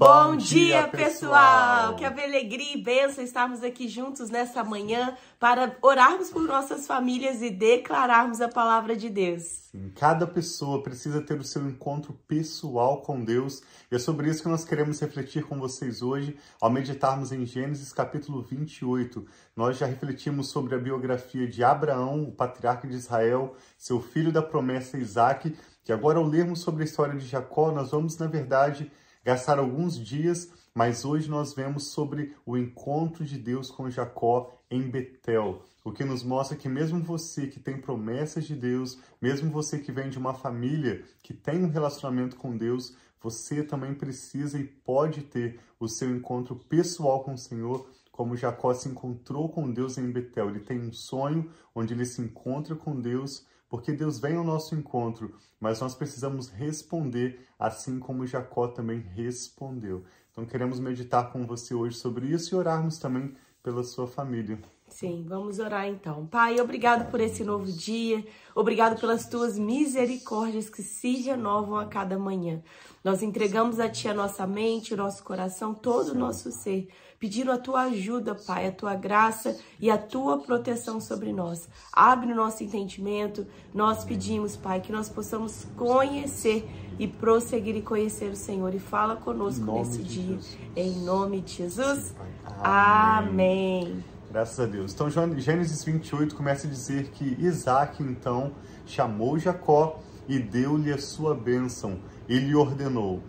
Bom, dia, pessoal! Que alegria e bênção estarmos aqui juntos nessa manhã para orarmos por nossas famílias e declararmos a palavra de Deus. Sim, cada pessoa precisa ter o seu encontro pessoal com Deus e é sobre isso que nós queremos refletir com vocês hoje ao meditarmos em Gênesis capítulo 28. Nós já refletimos sobre a biografia de Abraão, o patriarca de Israel, seu filho da promessa Isaac, e agora ao lermos sobre a história de Jacó, nós vamos, na verdade, gastar alguns dias, mas hoje nós vemos sobre o encontro de Deus com Jacó em Betel, o que nos mostra que mesmo você que tem promessas de Deus, mesmo você que vem de uma família que tem um relacionamento com Deus, você também precisa e pode ter o seu encontro pessoal com o Senhor, como Jacó se encontrou com Deus em Betel. Ele tem um sonho onde ele se encontra com Deus, porque Deus vem ao nosso encontro, mas nós precisamos responder assim como Jacó também respondeu. Então queremos meditar com você hoje sobre isso e orarmos também pela sua família. Sim, vamos orar então. Pai, obrigado por esse novo dia, obrigado pelas tuas misericórdias que se renovam a cada manhã. Nós entregamos a Ti a nossa mente, o nosso coração, todo o nosso ser, pedindo a Tua ajuda, Pai, a Tua graça e a Tua proteção sobre nós. Abre o nosso entendimento, nós pedimos, Pai, que nós possamos conhecer e prosseguir e conhecer o Senhor. E fala conosco nesse dia, Jesus. em nome de Jesus. Amém. Amém. Graças a Deus. Então, Gênesis 28 começa a dizer que Isaac, então, chamou Jacó e deu-lhe a sua bênção. E lhe ordenou,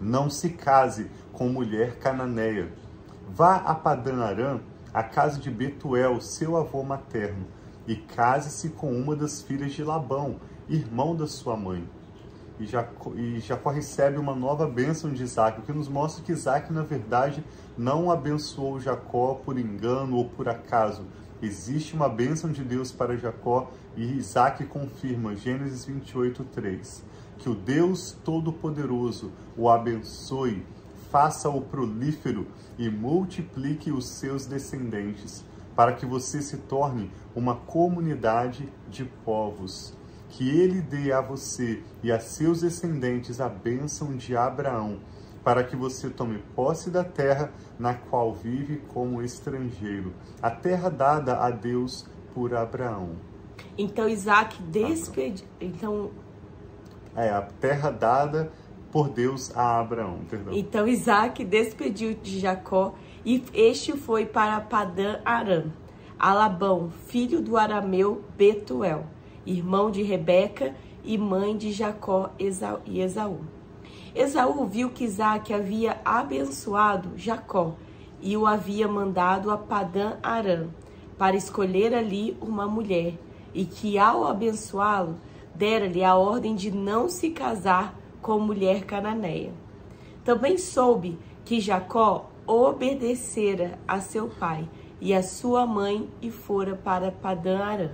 não se case com mulher cananeia. Vá a Padan Aram, a casa de Betuel, seu avô materno, e case-se com uma das filhas de Labão, irmão da sua mãe e Jacó, e Jacó recebe uma nova bênção de Isaac, o que nos mostra que Isaac, na verdade, não abençoou Jacó por engano ou por acaso. Existe uma bênção de Deus para Jacó e Isaac confirma, Gênesis 28, 3, que o Deus Todo-Poderoso o abençoe, faça-o prolífero e multiplique os seus descendentes, para que você se torne uma comunidade de povos que ele dê a você e a seus descendentes a bênção de Abraão, para que você tome posse da terra na qual vive como estrangeiro, a terra dada a Deus por Abraão. Então Isaac despediu. Então. É, a terra dada por Deus a Abraão. Perdão. Então Isaac despediu de Jacó e este foi para Padã Aram, a Labão, filho do arameu Betuel irmão de Rebeca e mãe de Jacó e Esaú. Esaú viu que Isaac havia abençoado Jacó e o havia mandado a Padã Arã para escolher ali uma mulher, e que ao abençoá-lo, dera-lhe a ordem de não se casar com mulher cananeia. Também soube que Jacó obedecera a seu pai e a sua mãe e fora para Padã Arã.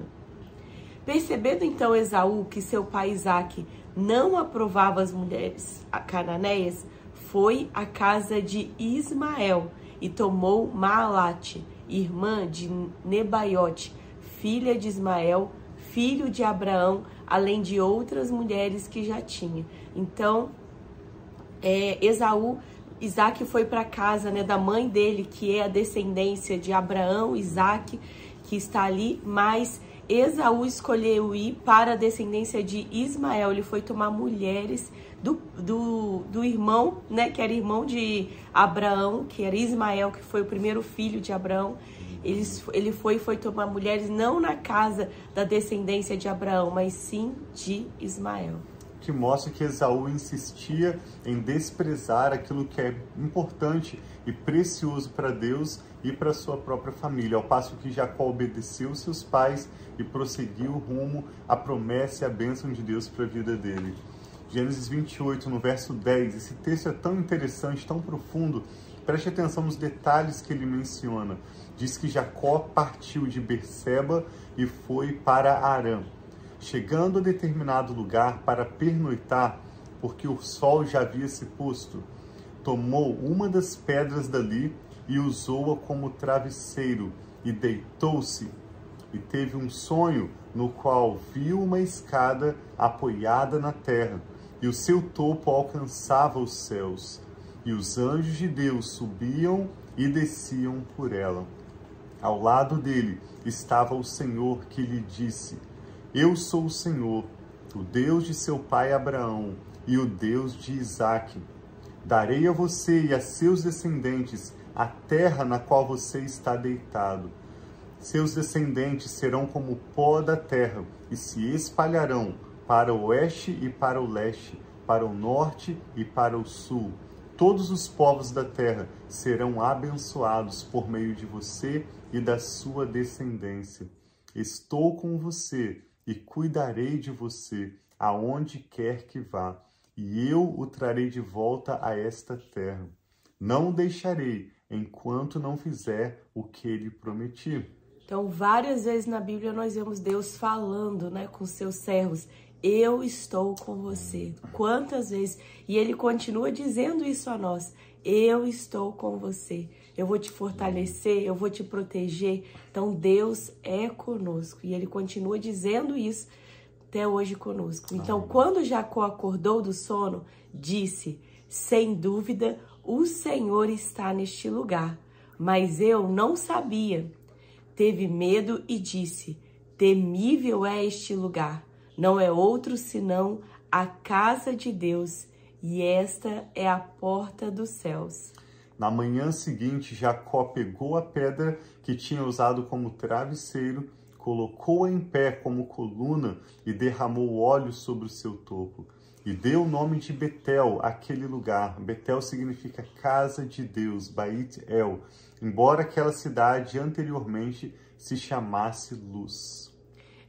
Percebendo então Esaú que seu pai Isaque não aprovava as mulheres cananeias, foi à casa de Ismael e tomou Maalate, irmã de Nebaiote, filha de Ismael, filho de Abraão, além de outras mulheres que já tinha. Então, é, Esaú, Isaac foi para casa né, da mãe dele, que é a descendência de Abraão, Isaac, que está ali, mas Esaú escolheu ir para a descendência de Ismael. Ele foi tomar mulheres do, do, do irmão, né? Que era irmão de Abraão, que era Ismael, que foi o primeiro filho de Abraão. Ele, ele foi foi tomar mulheres não na casa da descendência de Abraão, mas sim de Ismael que mostra que Esaú insistia em desprezar aquilo que é importante e precioso para Deus e para sua própria família, ao passo que Jacó obedeceu seus pais e prosseguiu rumo à promessa e à bênção de Deus para a vida dele. Gênesis 28, no verso 10, esse texto é tão interessante, tão profundo, preste atenção nos detalhes que ele menciona. Diz que Jacó partiu de Berseba e foi para Arã chegando a determinado lugar para pernoitar, porque o sol já havia se posto, tomou uma das pedras dali e usou-a como travesseiro, e deitou-se, e teve um sonho no qual viu uma escada apoiada na terra, e o seu topo alcançava os céus. E os anjos de Deus subiam e desciam por ela. Ao lado dele estava o Senhor que lhe disse: Eu sou o Senhor, o Deus de seu pai Abraão e o Deus de Isaque. Darei a você e a seus descendentes a terra na qual você está deitado. Seus descendentes serão como o pó da terra e se espalharão para o oeste e para o leste, para o norte e para o sul. Todos os povos da terra serão abençoados por meio de você e da sua descendência. Estou com você e cuidarei de você aonde quer que vá, e eu o trarei de volta a esta terra. Não o deixarei enquanto não fizer o que ele prometi. Então, várias vezes na Bíblia nós vemos Deus falando, né, com seus servos, eu estou com você. Quantas vezes? E ele continua dizendo isso a nós. Eu estou com você. Eu vou te fortalecer, eu vou te proteger. Então Deus é conosco. E ele continua dizendo isso até hoje conosco. Então, quando Jacó acordou do sono, disse: Sem dúvida, o Senhor está neste lugar. Mas eu não sabia. Teve medo e disse: Temível é este lugar. Não é outro senão a casa de Deus e esta é a porta dos céus. Na manhã seguinte, Jacó pegou a pedra que tinha usado como travesseiro, colocou-a em pé como coluna e derramou óleo sobre o seu topo. E deu o nome de Betel àquele lugar. Betel significa casa de Deus, Bait El, embora aquela cidade anteriormente se chamasse Luz.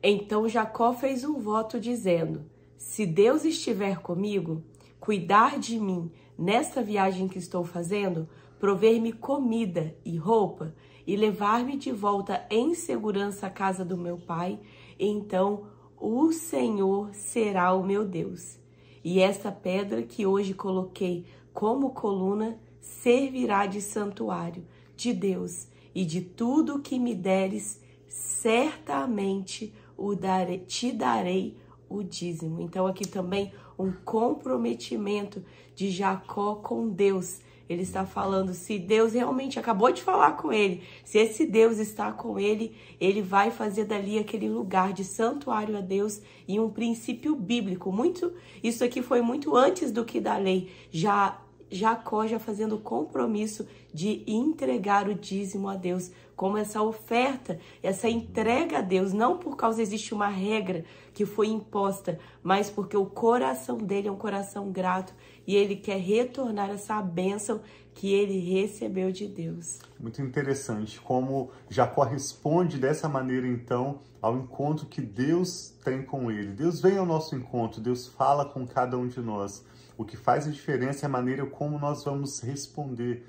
Então Jacó fez um voto dizendo: Se Deus estiver comigo, cuidar de mim nesta viagem que estou fazendo, prover-me comida e roupa e levar-me de volta em segurança à casa do meu pai, então o Senhor será o meu Deus. E esta pedra que hoje coloquei como coluna servirá de santuário de Deus, e de tudo o que me deres, certamente o darei, te darei o dízimo. Então aqui também um comprometimento de Jacó com Deus. Ele está falando, se Deus realmente acabou de falar com ele, se esse Deus está com ele, ele vai fazer dali aquele lugar de santuário a Deus e um princípio bíblico. Muito, isso aqui foi muito antes do que da lei. Já Jacó já fazendo compromisso de entregar o dízimo a Deus, como essa oferta, essa entrega a Deus, não por causa existe uma regra que foi imposta, mas porque o coração dele é um coração grato e ele quer retornar essa bênção que ele recebeu de Deus. Muito interessante como Jacó responde dessa maneira então ao encontro que Deus tem com ele. Deus vem ao nosso encontro, Deus fala com cada um de nós. O que faz a diferença é a maneira como nós vamos responder.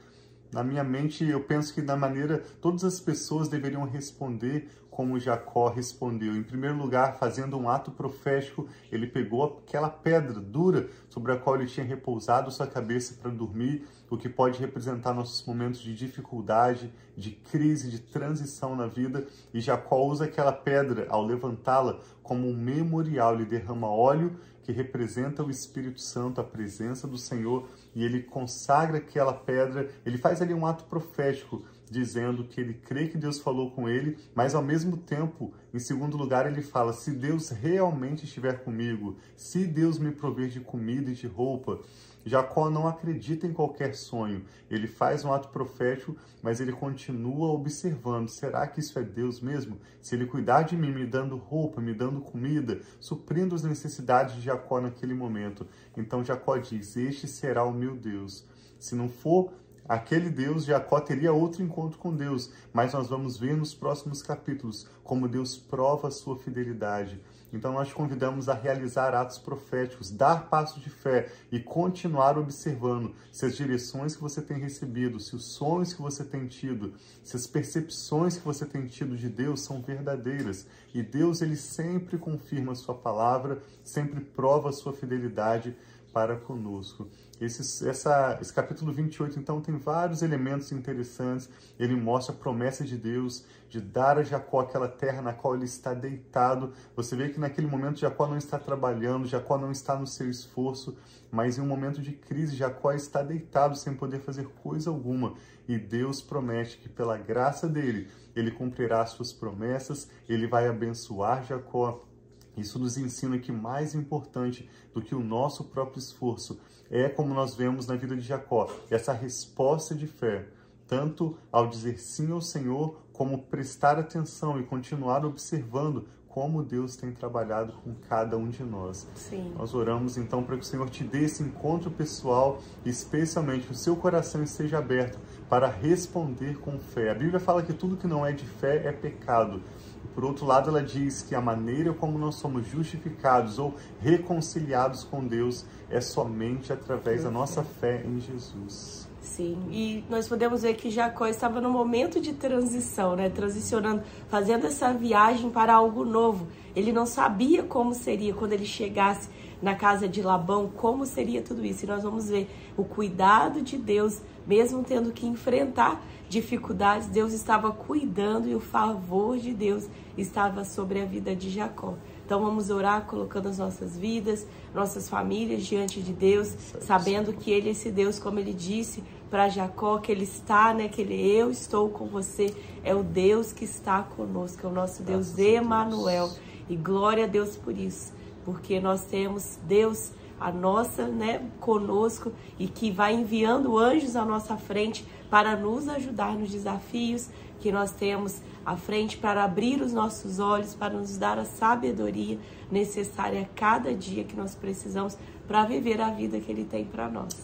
Na minha mente, eu penso que da maneira todas as pessoas deveriam responder como Jacó respondeu. Em primeiro lugar, fazendo um ato profético, ele pegou aquela pedra dura sobre a qual ele tinha repousado sua cabeça para dormir, o que pode representar nossos momentos de dificuldade, de crise, de transição na vida. E Jacó usa aquela pedra ao levantá-la como um memorial, ele derrama óleo que representa o Espírito Santo, a presença do Senhor, e ele consagra aquela pedra, ele faz ali um ato profético, dizendo que ele crê que Deus falou com ele, mas ao mesmo tempo, em segundo lugar, ele fala: se Deus realmente estiver comigo, se Deus me prover de comida e de roupa, Jacó não acredita em qualquer sonho. Ele faz um ato profético, mas ele continua observando. Será que isso é Deus mesmo? Se ele cuidar de mim, me dando roupa, me dando comida, suprindo as necessidades de Jacó naquele momento. Então Jacó diz: Este será o meu Deus. Se não for aquele Deus, Jacó teria outro encontro com Deus, mas nós vamos ver nos próximos capítulos como Deus prova a sua fidelidade. Então nós te convidamos a realizar atos proféticos, dar passos de fé e continuar observando se as direções que você tem recebido, se os sonhos que você tem tido, se as percepções que você tem tido de Deus são verdadeiras. E Deus ele sempre confirma a sua palavra, sempre prova a sua fidelidade para conosco. Esse, essa, esse capítulo 28, então, tem vários elementos interessantes. Ele mostra a promessa de Deus de dar a Jacó aquela terra na qual ele está deitado. Você vê que naquele momento Jacó não está trabalhando, Jacó não está no seu esforço, mas em um momento de crise, Jacó está deitado sem poder fazer coisa alguma. E Deus promete que, pela graça dele, ele cumprirá as suas promessas, ele vai abençoar Jacó isso nos ensina que mais importante do que o nosso próprio esforço é, como nós vemos na vida de Jacó, essa resposta de fé, tanto ao dizer sim ao Senhor, como prestar atenção e continuar observando como Deus tem trabalhado com cada um de nós. Sim. Nós oramos então para que o Senhor te dê esse encontro pessoal, especialmente que o seu coração esteja aberto para responder com fé. A Bíblia fala que tudo que não é de fé é pecado. Por outro lado, ela diz que a maneira como nós somos justificados ou reconciliados com Deus é somente através da nossa fé em Jesus. Sim, e nós podemos ver que Jacó estava no momento de transição, né? Transicionando, fazendo essa viagem para algo novo. Ele não sabia como seria quando ele chegasse na casa de Labão, como seria tudo isso. E nós vamos ver o cuidado de Deus, mesmo tendo que enfrentar dificuldades, Deus estava cuidando e o favor de Deus estava sobre a vida de Jacó. Então vamos orar colocando as nossas vidas, nossas famílias diante de Deus, sabendo que Ele é esse Deus, como Ele disse para Jacó, que Ele está, né? Que Ele, eu estou com você, é o Deus que está conosco, é o nosso Deus Emanuel. E glória a Deus por isso, porque nós temos Deus a nossa, né, conosco e que vai enviando anjos à nossa frente para nos ajudar nos desafios que nós temos à frente, para abrir os nossos olhos, para nos dar a sabedoria necessária a cada dia que nós precisamos para viver a vida que Ele tem para nós.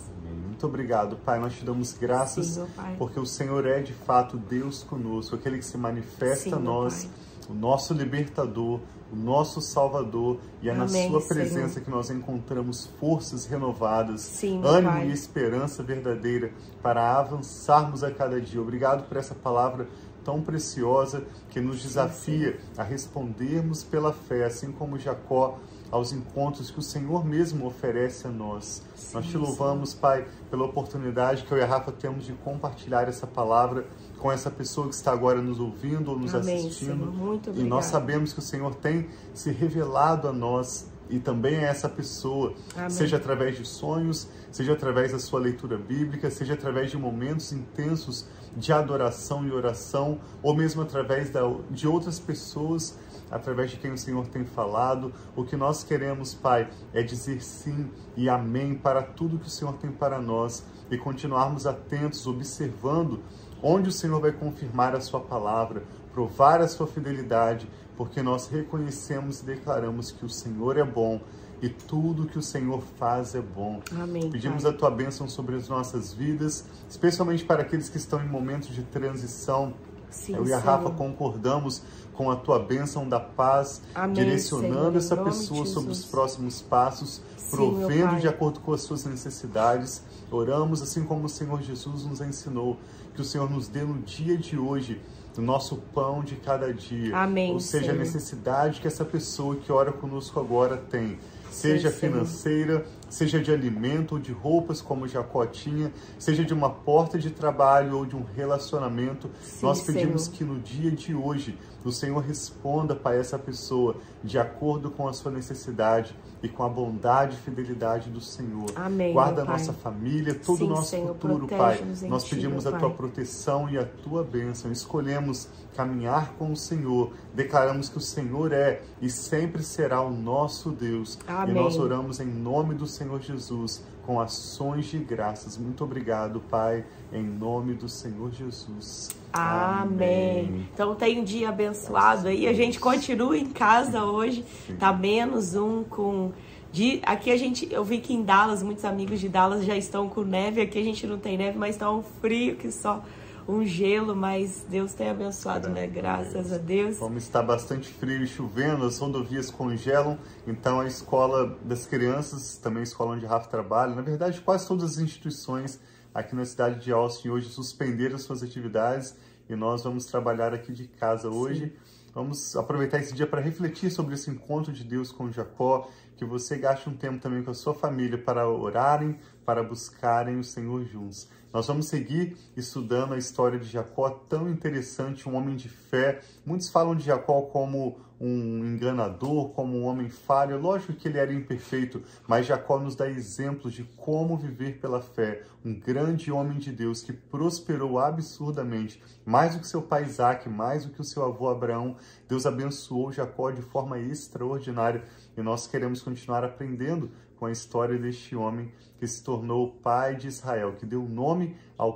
Muito obrigado, Pai. Nós te damos graças Sim, porque o Senhor é de fato Deus conosco, aquele que se manifesta Sim, a nós, o nosso libertador, o nosso Salvador, e é Amém, na Sua presença Senhor. que nós encontramos forças renovadas, Sim, ânimo Pai. e esperança verdadeira para avançarmos a cada dia. Obrigado por essa palavra tão preciosa que nos desafia a respondermos pela fé, assim como Jacó aos encontros que o Senhor mesmo oferece a nós. Sim, nós te louvamos, Pai, pela oportunidade que eu e a Rafa temos de compartilhar essa palavra com essa pessoa que está agora nos ouvindo ou nos Amém, assistindo. Senhor. Muito E nós sabemos que o Senhor tem se revelado a nós e também a essa pessoa, Amém. seja através de sonhos, seja através da sua leitura bíblica, seja através de momentos intensos de adoração e oração, ou mesmo através da, de outras pessoas, através de quem o Senhor tem falado. O que nós queremos, Pai, é dizer sim e amém para tudo que o Senhor tem para nós e continuarmos atentos, observando onde o Senhor vai confirmar a sua palavra, provar a sua fidelidade, porque nós reconhecemos e declaramos que o Senhor é bom e tudo que o Senhor faz é bom. Amém, Pedimos Pai. a tua bênção sobre as nossas vidas, especialmente para aqueles que estão em momentos de transição. Sim, Eu e a Senhor. Rafa concordamos com a tua bênção da paz, Amém, direcionando Senhor, essa pessoa sobre os próximos passos, Sim, provendo de acordo com as suas necessidades. Oramos assim como o Senhor Jesus nos ensinou, que o Senhor nos dê no dia de hoje o nosso pão de cada dia. Amém, Ou seja, a Senhor. necessidade que essa pessoa que ora conosco agora tem. Seja Sim, Senhor. Seja de alimento ou de roupas, como Jacó tinha, seja de uma porta de trabalho ou de um relacionamento. Sim, Nós pedimos Senhor. que no dia de hoje o Senhor responda para essa pessoa de acordo com a sua necessidade e com a bondade e fidelidade do Senhor. Amém, Guarda a nossa família, todo Sim, o nosso Senhor, futuro, Pai. Nós Ti, pedimos meu a tua Pai. proteção e a tua bênção. Escolhemos caminhar com o Senhor. Declaramos que o Senhor é e sempre será o nosso Deus. Amém. E nós oramos em nome do Senhor Jesus com ações de graças. Muito obrigado, Pai, em nome do Senhor Jesus. Amém. Então tem um dia abençoado aí. A gente continua em casa hoje. Tá menos um com. De, aqui a gente, eu vi que em Dallas, muitos amigos de Dallas já estão com neve. Aqui a gente não tem neve, mas tá um frio que só um gelo. Mas Deus tem abençoado, né? Graças a Deus. Como está bastante frio e chovendo, as rodovias congelam, então a escola das crianças, também a escola onde Rafa trabalha, na verdade quase todas as instituições aqui na cidade de Austin hoje suspenderam suas atividades e nós vamos trabalhar aqui de casa hoje. Vamos aproveitar esse dia para refletir sobre esse encontro de Deus com Jacó, que você gaste um tempo também com a sua família para orarem, para buscarem o Senhor juntos. Nós vamos seguir estudando a história de Jacó, tão interessante, um homem de fé. Muitos falam de Jacó como um enganador, como um homem falho. Lógico que ele era imperfeito, mas Jacó nos dá exemplos de como viver pela fé. Um grande homem de Deus que prosperou absurdamente, mais do que seu pai Isaac, mais do que o seu avô Abraão. Deus abençoou Jacó de forma extraordinária e nós queremos continuar aprendendo com a história deste homem que se tornou pai de Israel, que deu nome ao